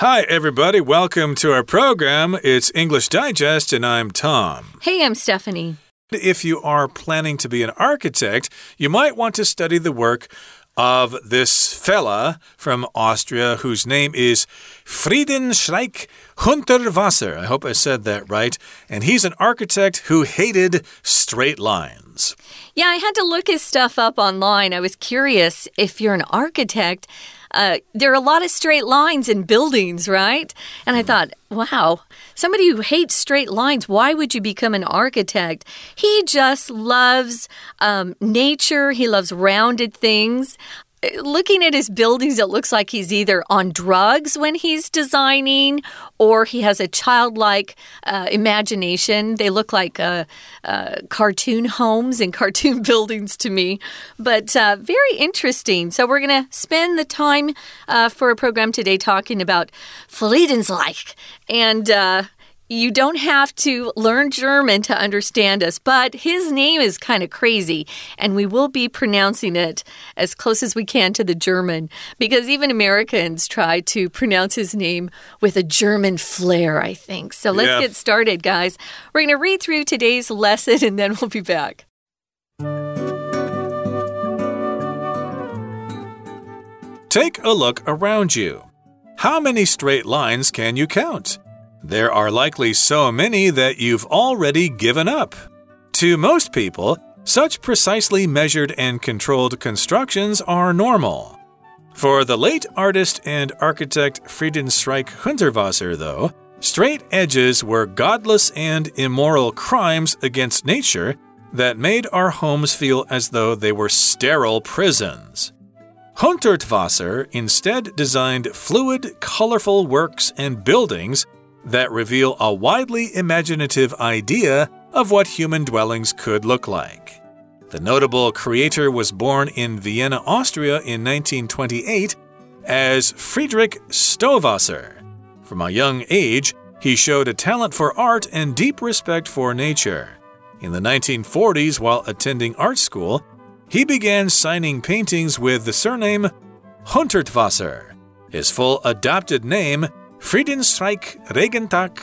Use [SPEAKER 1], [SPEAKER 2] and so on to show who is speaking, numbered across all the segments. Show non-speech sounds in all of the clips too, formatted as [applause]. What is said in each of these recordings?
[SPEAKER 1] Hi, everybody. Welcome to our program. It's English Digest, and I'm Tom.
[SPEAKER 2] Hey, I'm Stephanie.
[SPEAKER 1] If you are planning to be an architect, you might want to study the work of this fella from Austria whose name is Friedensreich Hundertwasser. I hope I said that right. And he's an architect who hated straight lines.
[SPEAKER 2] Yeah, I had to look his stuff up online. I was curious if you're an architect. Uh, there are a lot of straight lines in buildings, right? And I thought, wow, somebody who hates straight lines, why would you become an architect? He just loves um, nature, he loves rounded things looking at his buildings, it looks like he's either on drugs when he's designing or he has a childlike uh, imagination. They look like uh, uh, cartoon homes and [laughs] cartoon buildings to me, but uh, very interesting. So, we're going to spend the time uh, for a program today talking about Friedensreich and uh, you don't have to learn German to understand us, but his name is kind of crazy, and we will be pronouncing it as close as we can to the German because even Americans try to pronounce his name with a German flair, I think. So let's yeah. get started, guys. We're going to read through today's lesson and then we'll be back.
[SPEAKER 1] Take a look around you. How many straight lines can you count? There are likely so many that you've already given up. To most people, such precisely measured and controlled constructions are normal. For the late artist and architect Friedensreich Hundertwasser, though, straight edges were godless and immoral crimes against nature that made our homes feel as though they were sterile prisons. Hundertwasser instead designed fluid, colorful works and buildings that reveal a widely imaginative idea of what human dwellings could look like. The notable creator was born in Vienna, Austria in 1928 as Friedrich Stowasser. From a young age, he showed a talent for art and deep respect for nature. In the 1940s, while attending art school, he began signing paintings with the surname Hundertwasser. His full adopted name Friedensreich Regentag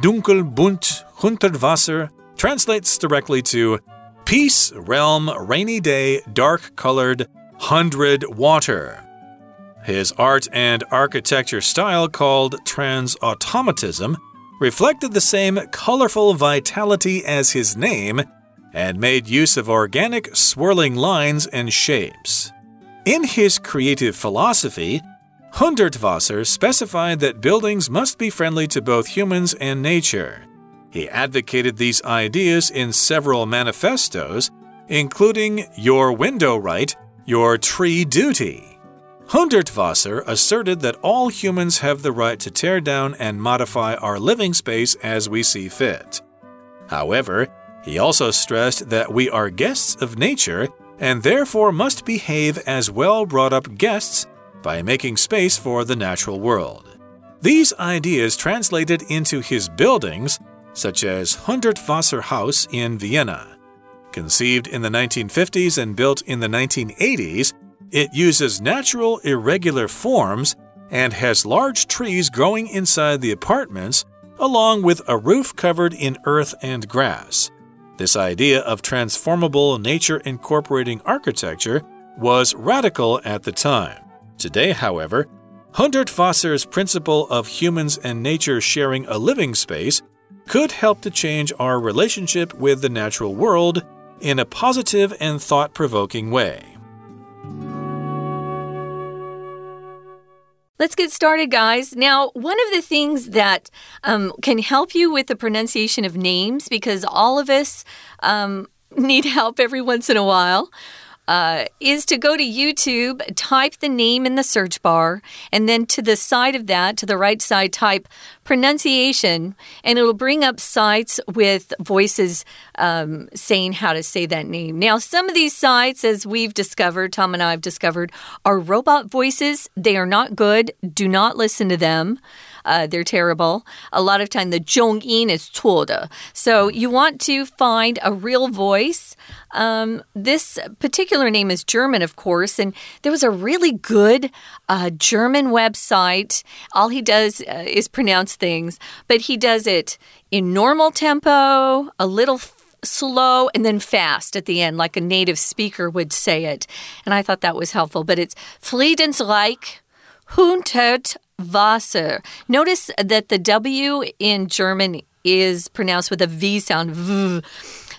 [SPEAKER 1] Dunkelbunt Hundertwasser translates directly to Peace, Realm, Rainy Day, Dark Colored, Hundred Water. His art and architecture style, called Transautomatism, reflected the same colorful vitality as his name and made use of organic swirling lines and shapes. In his creative philosophy, Hundertwasser specified that buildings must be friendly to both humans and nature. He advocated these ideas in several manifestos, including Your Window Right, Your Tree Duty. Hundertwasser asserted that all humans have the right to tear down and modify our living space as we see fit. However, he also stressed that we are guests of nature and therefore must behave as well brought up guests by making space for the natural world. These ideas translated into his buildings, such as Hundertwasser House in Vienna. Conceived in the 1950s and built in the 1980s, it uses natural, irregular forms and has large trees growing inside the apartments, along with a roof covered in earth and grass. This idea of transformable nature incorporating architecture was radical at the time. Today, however, Hundertwasser's principle of humans and nature sharing a living space could help to change our relationship with the natural world in a positive and thought provoking way.
[SPEAKER 2] Let's get started, guys. Now, one of the things that um, can help you with the pronunciation of names, because all of us um, [laughs] need help every once in a while uh, is to go to YouTube, type the name in the search bar, and then to the side of that, to the right side, type pronunciation, and it'll bring up sites with voices um, saying how to say that name. Now, some of these sites, as we've discovered, Tom and I have discovered, are robot voices. They are not good. Do not listen to them uh, they're terrible. A lot of time the Zhongyin is 错的. So you want to find a real voice. Um, this particular name is German, of course, and there was a really good uh, German website. All he does uh, is pronounce things, but he does it in normal tempo, a little slow and then fast at the end, like a native speaker would say it. And I thought that was helpful. But it's Friedensreich, Hundert Wasser. Notice that the W in German is pronounced with a V sound. V.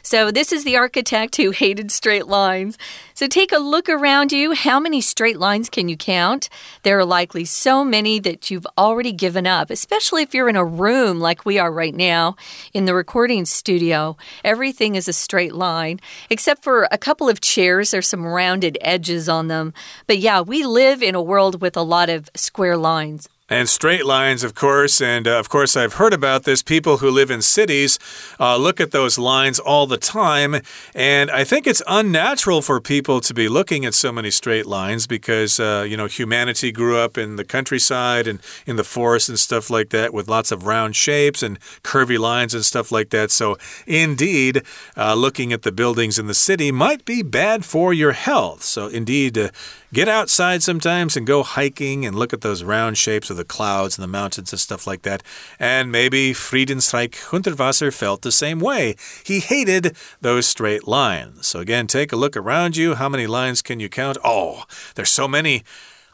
[SPEAKER 2] So, this is the architect who hated straight lines. So, take a look around you. How many straight lines can you count? There are likely so many that you've already given up, especially if you're in a room like we are right now in the recording studio. Everything is a straight line, except for a couple of chairs. There's some rounded edges on them. But yeah, we live in a world with a lot of square lines.
[SPEAKER 1] And straight lines, of course. And uh, of course, I've heard about this. People who live in cities uh, look at those lines all the time. And I think it's unnatural for people to be looking at so many straight lines because, uh, you know, humanity grew up in the countryside and in the forest and stuff like that with lots of round shapes and curvy lines and stuff like that. So, indeed, uh, looking at the buildings in the city might be bad for your health. So, indeed, uh, Get outside sometimes and go hiking and look at those round shapes of the clouds and the mountains and stuff like that. And maybe Friedensreich Hundertwasser felt the same way. He hated those straight lines. So again, take a look around you. How many lines can you count? Oh, there's so many.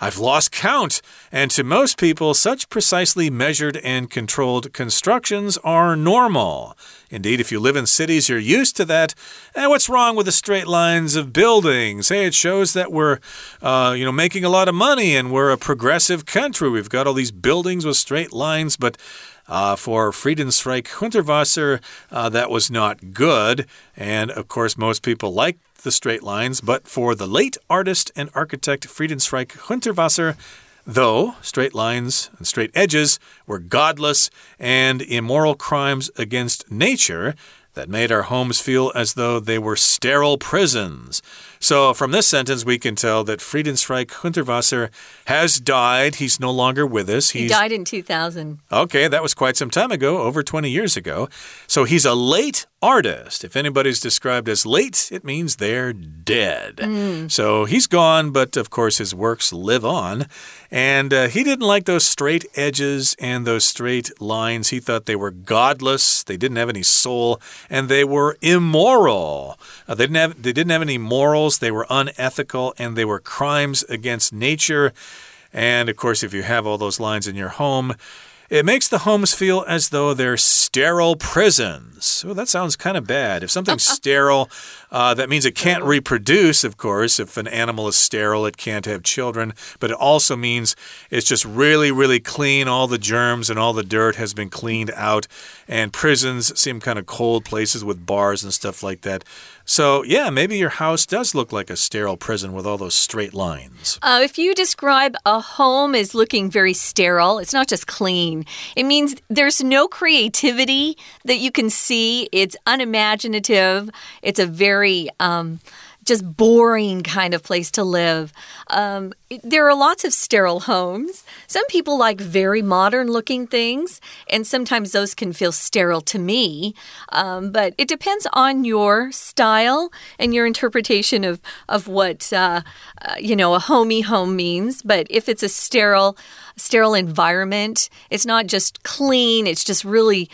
[SPEAKER 1] I've lost count. And to most people, such precisely measured and controlled constructions are normal. Indeed, if you live in cities, you're used to that. And what's wrong with the straight lines of buildings? Hey, it shows that we're, uh, you know, making a lot of money and we're a progressive country. We've got all these buildings with straight lines, but uh, for Friedensreich Hundertwasser, uh, that was not good. And of course, most people like the straight lines, but for the late artist and architect Friedensreich Hundertwasser, though straight lines and straight edges were godless and immoral crimes against nature that made our homes feel as though they were sterile prisons. So, from this sentence, we can tell that Friedensreich Hundertwasser has died. He's no longer with us.
[SPEAKER 2] He's, he died in 2000.
[SPEAKER 1] Okay, that was quite some time ago, over 20 years ago. So, he's a late artist. If anybody's described as late, it means they're dead. Mm. So, he's gone, but of course, his works live on. And uh, he didn't like those straight edges and those straight lines. He thought they were godless, they didn't have any soul, and they were immoral. Uh, they, didn't have, they didn't have any morals they were unethical, and they were crimes against nature. And of course, if you have all those lines in your home, it makes the homes feel as though they're sterile prisons. Well, that sounds kind of bad. If something's [laughs] sterile, uh, that means it can't reproduce, of course. If an animal is sterile, it can't have children. But it also means it's just really, really clean. All the germs and all the dirt has been cleaned out. And prisons seem kind of cold places with bars and stuff like that. So, yeah, maybe your house does look like a sterile prison with all those straight lines.
[SPEAKER 2] Uh, if you describe a home as looking very sterile, it's not just clean, it means there's no creativity that you can see. It's unimaginative. It's a very. Um, just boring kind of place to live. Um, there are lots of sterile homes. Some people like very modern looking things, and sometimes those can feel sterile to me. Um, but it depends on your style and your interpretation of, of what, uh, uh, you know, a homey home means. But if it's a sterile, sterile environment, it's not just clean, it's just really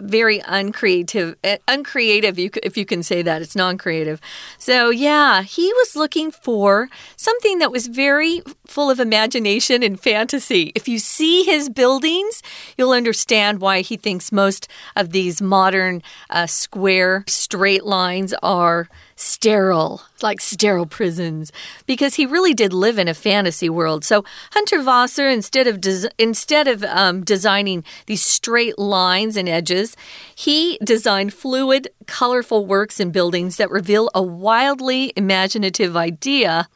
[SPEAKER 2] very uncreative, uh, uncreative. if you can say that, it's non-creative. So yeah, he was looking for something that was very full of imagination and fantasy. If you see his buildings, you'll understand why he thinks most of these modern uh, square straight lines are sterile, like sterile prisons, because he really did live in a fantasy world. So Hunter Hundertwasser, instead of instead of um, designing these straight lines and edges, he designed fluid, colorful works and buildings that reveal a wildly imaginative idea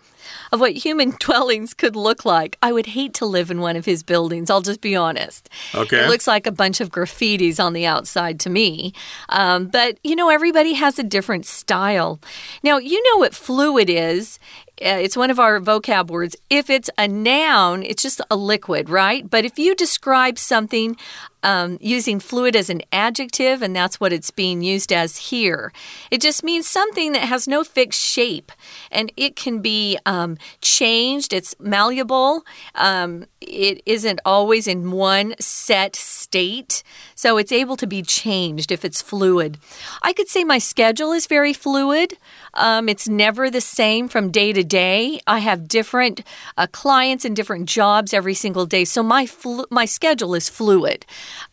[SPEAKER 2] of what human [laughs] dwellings could look like. I would hate to live in one of his buildings, I'll just be honest.
[SPEAKER 1] Okay.
[SPEAKER 2] It looks like a bunch of graffitis on the outside to me. Um, but, you know, everybody has a different style. Now, you know what fluid is Uh, it's one of our vocab words. If it's a noun, it's just a liquid, right? But if you describe something um, using fluid as an adjective, and that's what it's being used as here. It just means something that has no fixed shape and it can be um, changed, it's malleable, um, it isn't always in one set state, so it's able to be changed if it's fluid. I could say my schedule is very fluid. Um, it's never the same from day to day. I have different uh, clients and different jobs every single day, so my my schedule is fluid,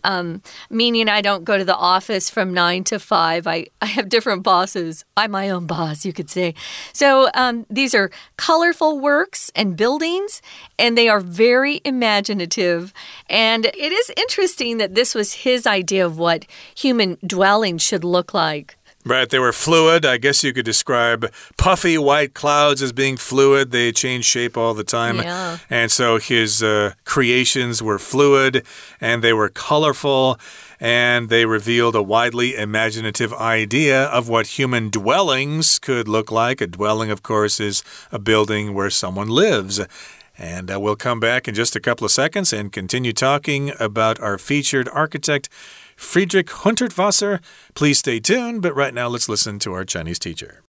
[SPEAKER 2] um, meaning I don't go to the office from nine to five. I I have different bosses. I'm my own boss, you could say. So um, these are colorful works and buildings, and they are very imaginative. And it is interesting that this was his idea of what human dwellings should look like.
[SPEAKER 1] Right, they were fluid. I guess you could describe puffy white clouds as being fluid. They change shape all the time.
[SPEAKER 2] Yeah.
[SPEAKER 1] And so his uh, creations were fluid and they were colorful and they revealed a widely imaginative idea of what human dwellings could look like. A dwelling, of course, is a building where someone lives. And uh, we'll come back in just a couple of seconds and continue talking about our featured architect. Friedrich Hundertwasser. Please stay tuned, but right now let's listen to our Chinese teacher.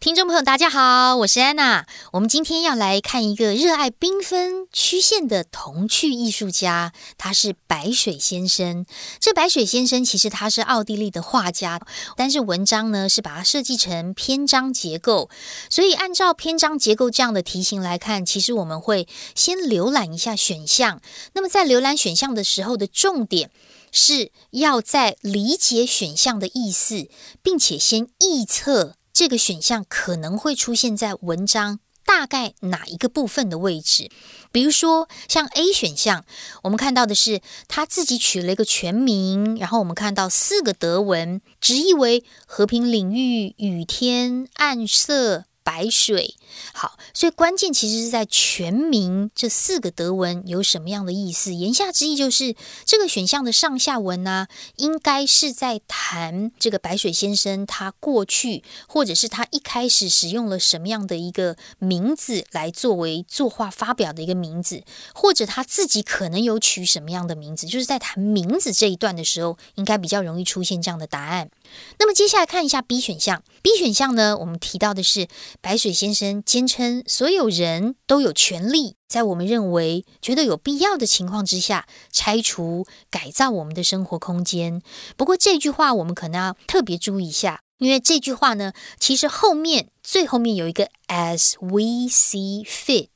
[SPEAKER 3] 听众朋友，大家好，我是安娜。我们今天要来看一个热爱缤纷曲线的童趣艺术家，他是白水先生。这白水先生其实他是奥地利的画家，但是文章呢是把它设计成篇章结构。所以按照篇章结构这样的题型来看，其实我们会先浏览一下选项。那么在浏览选项的时候的重点。 是要在理解选项的意思，并且先预测这个选项可能会出现在文章大概哪一个部分的位置。比如说，像 A 选项，我们看到的是他自己取了一个全名，然后我们看到四个德文，直译为“和平领域”、“雨天”、“暗色”。白水，好，所以关键其实是在全名这四个德文有什么样的意思？言下之意就是这个选项的上下文呢，应该是在谈这个白水先生他过去，或者是他一开始使用了什么样的一个名字来作为作画发表的一个名字，或者他自己可能有取什么样的名字，就是在谈名字这一段的时候，应该比较容易出现这样的答案。那么接下来看一下 B 选项，B 选项呢，我们提到的是白水先生坚称所有人都有权利，在我们认为觉得有必要的情况之下，拆除改造我们的生活空间。不过这句话我们可能要特别注意一下，因为这句话呢，其实后面最后面有一个 as we see fit，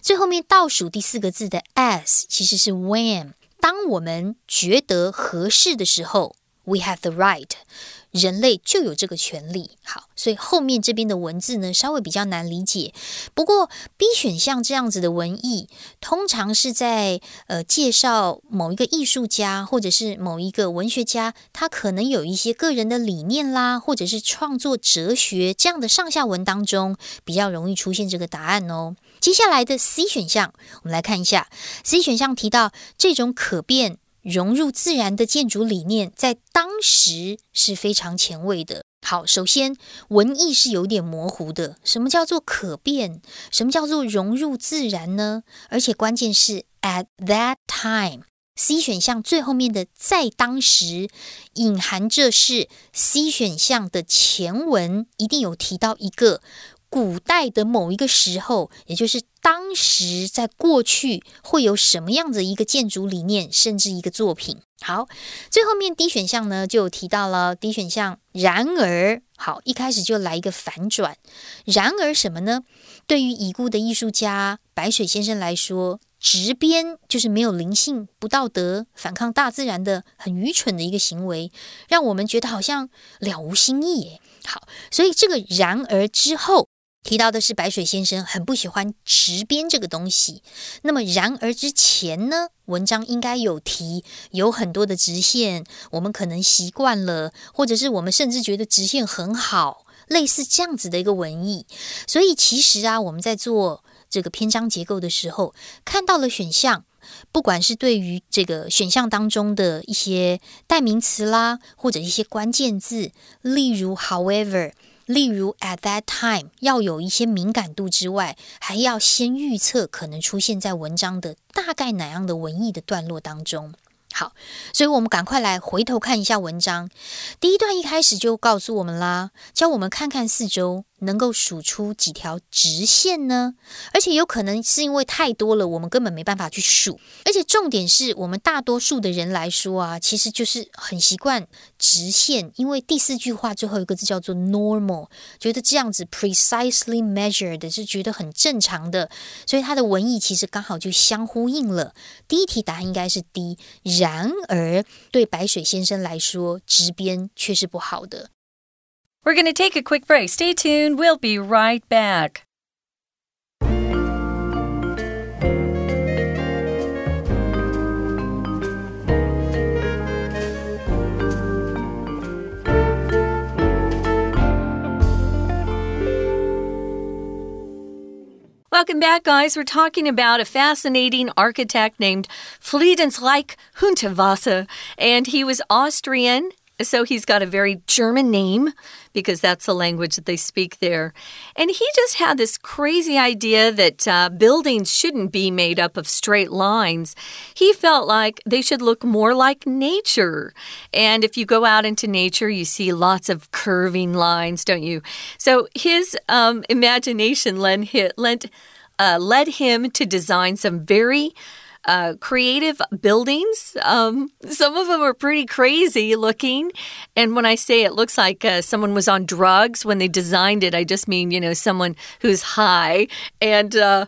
[SPEAKER 3] 最后面倒数第四个字的 as 其实是 when，当我们觉得合适的时候。We have the right，人类就有这个权利。好，所以后面这边的文字呢，稍微比较难理解。不过 B 选项这样子的文意，通常是在呃介绍某一个艺术家或者是某一个文学家，他可能有一些个人的理念啦，或者是创作哲学这样的上下文当中，比较容易出现这个答案哦。接下来的 C 选项，我们来看一下 C 选项提到这种可变。融入自然的建筑理念，在当时是非常前卫的。好，首先文意是有点模糊的。什么叫做可变？什么叫做融入自然呢？而且关键是 at that time，C 选项最后面的在当时，隐含着是 C 选项的前文一定有提到一个。古代的某一个时候，也就是当时在过去会有什么样的一个建筑理念，甚至一个作品。好，最后面 D 选项呢就提到了 D 选项。然而，好，一开始就来一个反转。然而什么呢？对于已故的艺术家白水先生来说，执鞭就是没有灵性、不道德、反抗大自然的很愚蠢的一个行为，让我们觉得好像了无新意。耶。好，所以这个然而之后。提到的是白水先生很不喜欢直边这个东西。那么，然而之前呢，文章应该有提有很多的直线，我们可能习惯了，或者是我们甚至觉得直线很好，类似这样子的一个文意。所以，其实啊，我们在做这个篇章结构的时候，看到了选项，不管是对于这个选项当中的一些代名词啦，或者一些关键字，例如 however。例如 at that time 要有一些敏感度之外，还要先预测可能出现在文章的大概哪样的文艺的段落当中。好，所以我们赶快来回头看一下文章。第一段一开始就告诉我们啦，教我们看看四周。能够数出几条直线呢？而且有可能是因为太多了，我们根本没办法去数。而且重点是我们大多数的人来说啊，其实就是很习惯直线，因为第四句话最后一个字叫做 normal，觉得这样子 precisely measured 是觉得很正常的，所以它的文意其实刚好就相呼应了。第一题答案应该是 D。然而对白水先生来说，直边却是不好的。
[SPEAKER 2] We're going to take a quick break. Stay tuned. We'll be right back. Welcome back, guys. We're talking about a fascinating architect named Friedensreich Hundertwasser, and he was Austrian so he's got a very German name because that's the language that they speak there. And he just had this crazy idea that uh, buildings shouldn't be made up of straight lines. He felt like they should look more like nature. And if you go out into nature, you see lots of curving lines, don't you? So his um, imagination lent, lent, uh, led him to design some very uh, creative buildings. Um, some of them are pretty crazy looking. And when I say it looks like uh, someone was on drugs when they designed it, I just mean, you know, someone who's high and uh,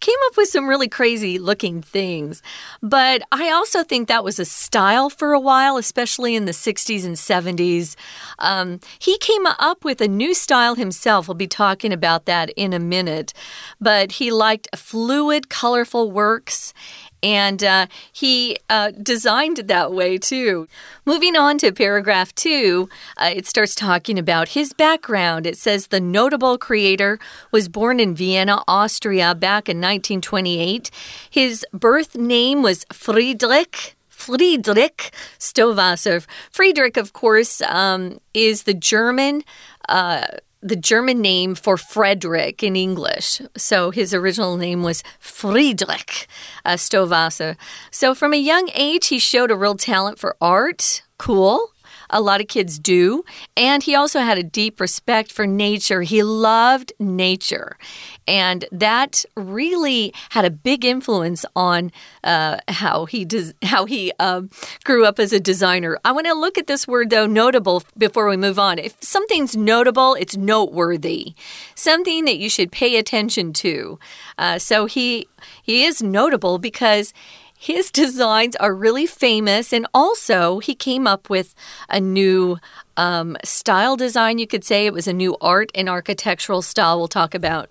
[SPEAKER 2] came up with some really crazy looking things. But I also think that was a style for a while, especially in the 60s and 70s. Um, he came up with a new style himself. We'll be talking about that in a minute. But he liked fluid, colorful works and uh, he uh, designed it that way too. Moving on to paragraph two, uh, it starts talking about his background. It says the notable creator was born in Vienna, Austria, back in 1928. His birth name was Friedrich. Friedrich Stowasser. Friedrich, of course, um, is the German uh, the German name for Frederick in English. So his original name was Friedrich uh. So from a young age, he showed a real talent for art. Cool. A lot of kids do. And he also had a deep respect for nature. He loved nature. And that really had a big influence on uh, how he how he um, grew up as a designer. I want to look at this word though, notable, before we move on. If something's notable, it's noteworthy, something that you should pay attention to. Uh, so he he is notable because his designs are really famous, and also he came up with a new um, style design, you could say. It was a new art and architectural style we'll talk about.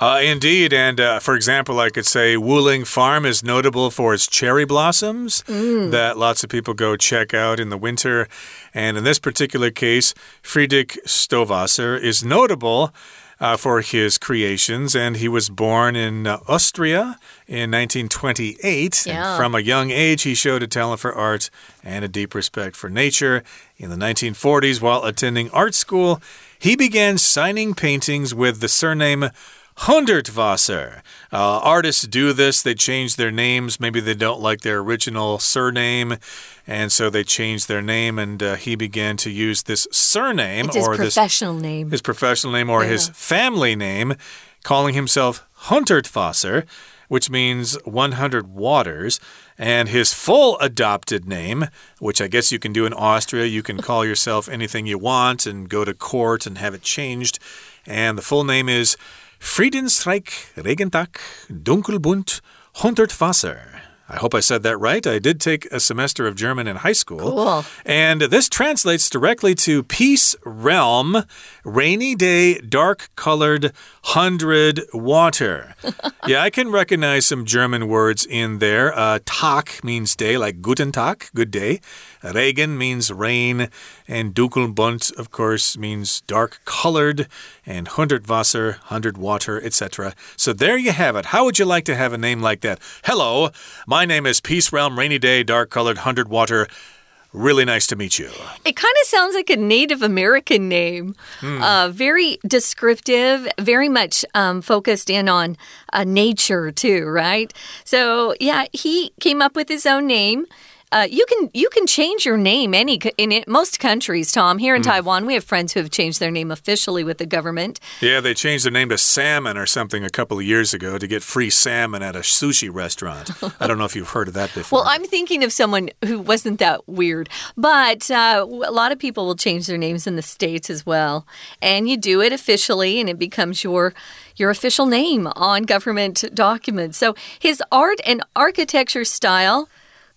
[SPEAKER 1] Uh, indeed. And uh, for example, I could say Wuling Farm is notable for its cherry blossoms mm. that lots of people go check out in the winter. And in this particular case, Friedrich Stowasser is notable uh, for his creations, and he was born in uh, Austria in 1928. Yeah. And from a young age, he showed a talent for art and a deep respect for nature. In the 1940s, while attending art school, he began signing paintings with the surname Hundertwasser. Uh, artists do this. They change their names. Maybe they don't like their original surname, and so they changed their name. And uh, he began to use this surname
[SPEAKER 2] it's or his professional name,
[SPEAKER 1] his professional name or yeah. his family name, calling himself Hundertwasser, which means 100 waters. And his full adopted name, which I guess you can do in Austria, you can call yourself anything you want and go to court and have it changed. And the full name is Friedensreich Regentag Dunkelbunt Hundertwasser. I hope I said that right. I did take a semester of German in high school.
[SPEAKER 2] Cool.
[SPEAKER 1] And this translates directly to peace realm, rainy day, dark colored, hundred water. [laughs] yeah, I can recognize some German words in there. Uh, Tag means day, like Guten Tag, good day. Regen means rain. And Dunkelbunt, of course, means dark colored. And Hundertwasser, hundred water, etc. So there you have it. How would you like to have a name like that? Hello, my name is Peace Realm, rainy day, dark colored, hundred water. Really nice to meet you.
[SPEAKER 2] It kind of sounds like a Native American name. Uh, very descriptive, very much um, focused in on uh, nature, too, right? So, yeah, he came up with his own name. Uh, you can you can change your name any in it, most countries. Tom, here in Taiwan, we have friends who have changed their name officially with the government.
[SPEAKER 1] Yeah, they changed their name to Salmon or something a couple of years ago to get free salmon at a sushi restaurant. [laughs] I don't know if you've heard of that before.
[SPEAKER 2] Well, I'm thinking of someone who wasn't that weird, but uh, a lot of people will change their names in the states as well, and you do it officially, and it becomes your your official name on government documents. So his art and architecture style.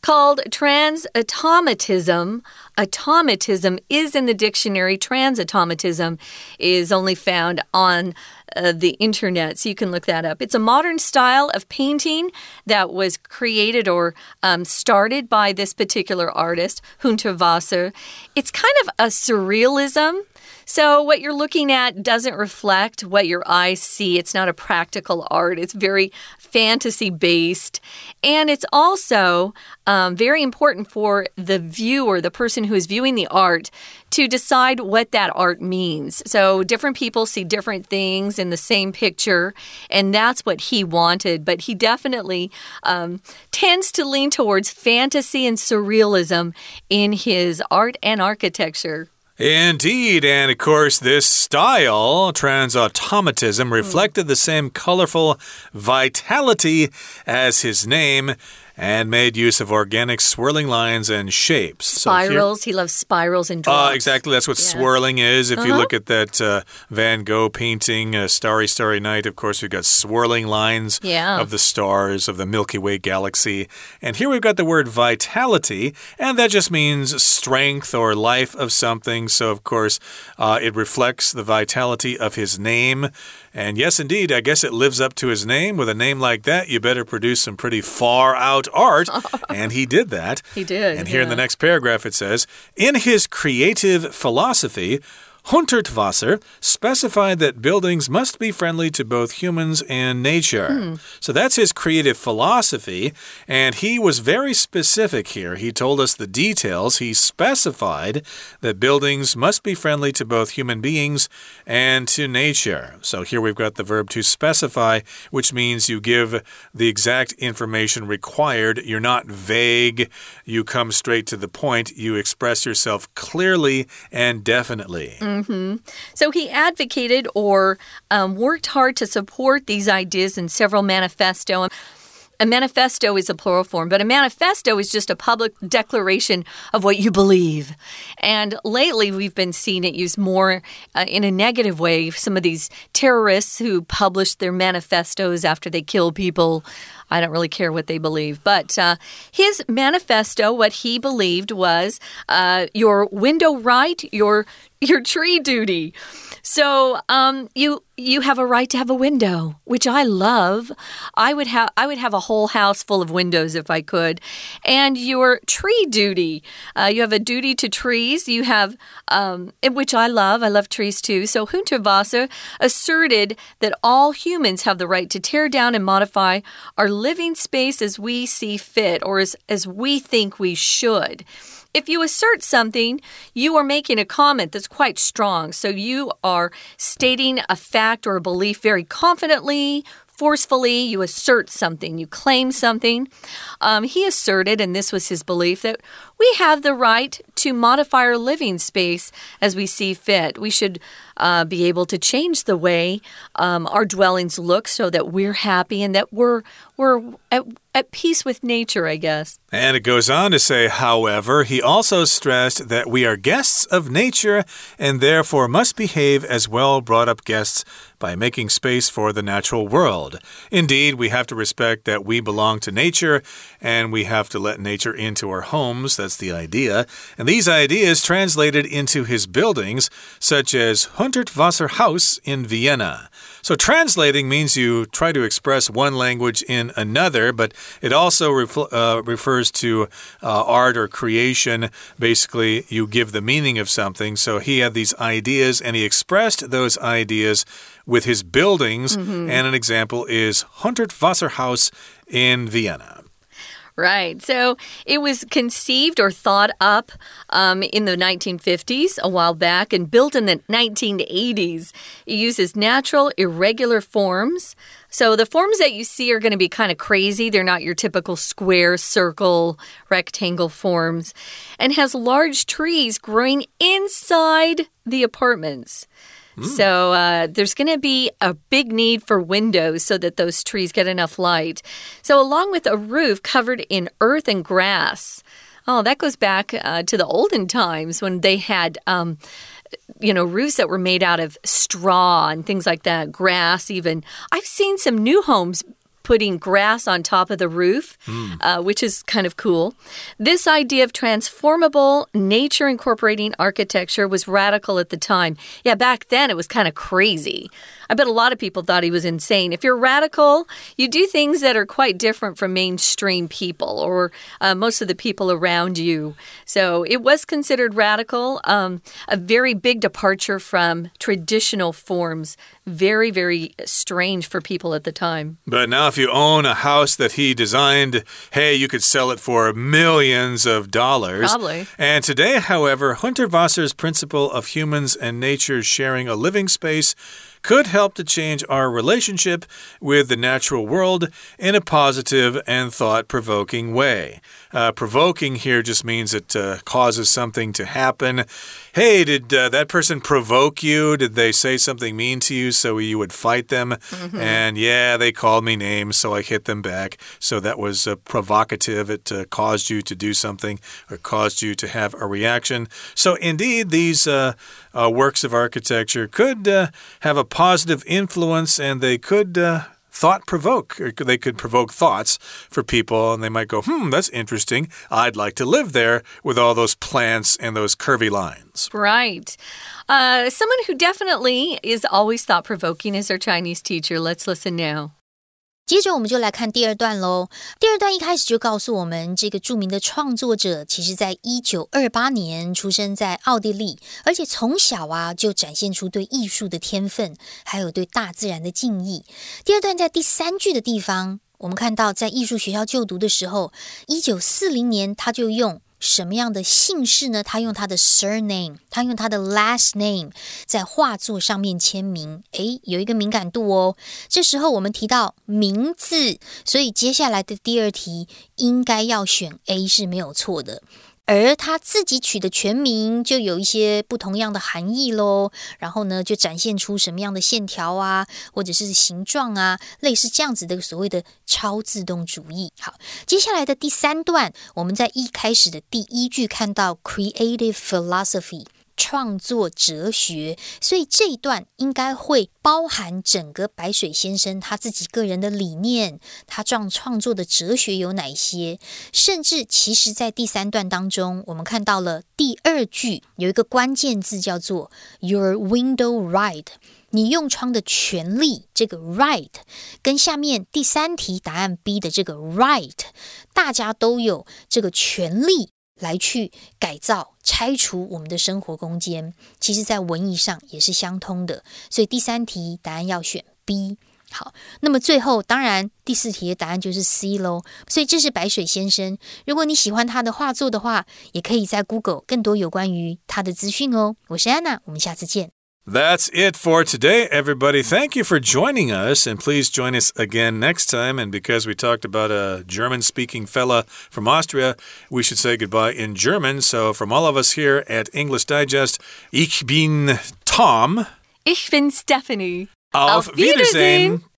[SPEAKER 2] Called transautomatism. Automatism is in the dictionary. Transautomatism is only found on uh, the internet, so you can look that up. It's a modern style of painting that was created or um, started by this particular artist, Hundertwasser. It's kind of a surrealism. So, what you're looking at doesn't reflect what your eyes see. It's not a practical art, it's very fantasy based. And it's also um, very important for the viewer, the person who is viewing the art, to decide what that art means. So, different people see different things in the same picture, and that's what he wanted. But he definitely um, tends to lean towards fantasy and surrealism in his art and architecture.
[SPEAKER 1] Indeed, and of course, this style, transautomatism, hmm. reflected the same colorful vitality as his name and made use of organic swirling lines and shapes. So here-
[SPEAKER 2] Spirals. he loves spirals and
[SPEAKER 1] Uh, exactly. That's what
[SPEAKER 2] Yeah. Uh-huh.
[SPEAKER 1] swirling is. If you look at that uh, Van Gogh painting, uh, Starry, Starry Night, of course, we've got swirling lines
[SPEAKER 2] Yeah.
[SPEAKER 1] of the stars of the Milky Way galaxy. And here we've got the word vitality, and that just means strength or life of something. So, of course, uh, it reflects the vitality of his name. And yes, indeed, I guess it lives up to his name. With a name like that, you better produce some pretty far out art. [laughs] and he did that.
[SPEAKER 2] He did,
[SPEAKER 1] And here in the next paragraph it says In his creative philosophy, Hundertwasser specified that buildings must be friendly to both humans and nature.
[SPEAKER 2] Hmm.
[SPEAKER 1] So that's his creative philosophy, and he was very specific here. He told us the details. He specified that buildings must be friendly to both human beings and to nature. So here we've got the verb to specify, which means you give the exact information required. You're not vague, you come straight to the point, you express yourself clearly and definitely.
[SPEAKER 2] So he advocated or um, worked hard to support these ideas in several manifesto. A manifesto is a plural form, but a manifesto is just a public declaration of what you believe. And lately, we've been seeing it used more uh, in a negative way. Some of these terrorists who publish their manifestos after they kill people. I don't really care what they believe. But uh, his manifesto, what he believed was uh, your window right, your your tree duty. So um, you you have a right to have a window, which I love. I would have I would have a whole house full of windows if I could. And your tree duty, uh, you have a duty to trees. You have um, which I love. I love trees too. So Hundertwasser asserted that all humans have the right to tear down and modify our living space as we see fit, or as as we think we should. If you assert something, you are making a comment that's quite strong. So you are stating a fact or a belief very confidently, forcefully. You assert something, you claim something. Um, he asserted, and this was his belief, that we have the right to modify our living space as we see fit. We should uh, be able to change the way um, our dwellings look so that we're happy and that we're we're at, at peace with nature, I guess.
[SPEAKER 1] And it goes on to say, however, he also stressed that we are guests of nature and therefore must behave as well brought up guests by making space for the natural world. Indeed, we have to respect that we belong to nature and we have to let nature into our homes. That's the idea. And these ideas translated into his buildings, such as Hundertwasser House in Vienna. So, translating means you try to express one language in another, but it also uh, refers to uh, art or creation. Basically, you give the meaning of something. So, he had these ideas and he expressed those ideas with his buildings. And an example is Hundertwasser House in Vienna.
[SPEAKER 2] Right. So it was conceived or thought up um, in the 1950s, a while back, and built in the 1980s. It uses natural, irregular forms. So the forms that you see are going to be kind of crazy. They're not your typical square, circle, rectangle forms, and has large trees growing inside the apartments. So uh, there's going to be a big need for windows so that those trees get enough light. So, along with a roof covered in earth and grass. Oh, that goes back uh, to the olden times when they had. Um, you know, roofs that were made out of straw and things like that, grass, even. I've seen some new homes putting grass on top of the roof, mm. uh, which is kind of cool. This idea of transformable, nature incorporating architecture was radical at the time. Yeah, back then it was kind of crazy. I bet a lot of people thought he was insane. If you're radical, you do things that are quite different from mainstream people or uh, most of the people around you. So it was considered radical, um, a very big departure from traditional forms. Very, very strange for people at the time.
[SPEAKER 1] But now, if you own a house that he designed, hey, you could sell it for millions of dollars.
[SPEAKER 2] Probably.
[SPEAKER 1] And today, however, Hundertwasser's principle of humans and nature sharing a living space could help to change our relationship with the natural world in a positive and thought provoking way. Uh, provoking here just means it uh, causes something to happen. Hey, did uh, that person provoke you? Did they say something mean to you so you would fight them? Mm -hmm. And yeah, they called me names, so I hit them back. So that was uh, provocative. It uh, caused you to do something or caused you to have a reaction. So indeed, these uh, works of architecture could have a positive influence and they could thought provoke. They could provoke thoughts for people, and they might go, hmm, that's interesting. I'd like to live there with all those plants and those curvy lines.
[SPEAKER 2] Right. Uh, someone who definitely is always thought provoking is our Chinese teacher. Let's listen now.
[SPEAKER 3] 接着我们就来看第二段喽。第二段一开始就告诉我们，这个著名的创作者，其实在一九二八年出生在奥地利，而且从小啊就展现出对艺术的天分，还有对大自然的敬意。第二段在第三句的地方，我们看到在艺术学校就读的时候，一九四零年他就用。什么样的姓氏呢？他用他的 surname，他用他的 last name 在画作上面签名。诶，有一个敏感度哦。这时候我们提到名字，所以接下来的第二题应该要选 A 是没有错的。而他自己取的全名就有一些不同样的含义喽。然后呢，就展现出什么样的线条啊，或者是形状啊，类似这样子的所谓的超自动主义。好，接下来的第三段，我们在一开始的第一句看到 creative philosophy。创作哲学，所以这一段应该会包含整个白水先生他自己个人的理念，他创创作的哲学有哪些？甚至其实，在第三段当中，我们看到了第二句有一个关键字叫做 “your window right”，你用窗的权利。这个 right 跟下面第三题答案 B 的这个 right，大家都有这个权利。来去改造、拆除我们的生活空间，其实在文艺上也是相通的。所以第三题答案要选 B。好，那么最后当然第四题的答案就是 C 喽。所以这是白水先生。如果你喜欢他的画作的话，也可以在 Google 更多有关于他的资讯哦。我是安娜，我们下次见。
[SPEAKER 1] That's it for today, everybody. Thank you for joining us, and please join us again next time. And because we talked about a German speaking fella from Austria, we should say goodbye in German. So, from all of us here at English Digest, ich bin Tom.
[SPEAKER 2] Ich bin Stephanie.
[SPEAKER 1] Auf, Auf Wiedersehen. Wiedersehen.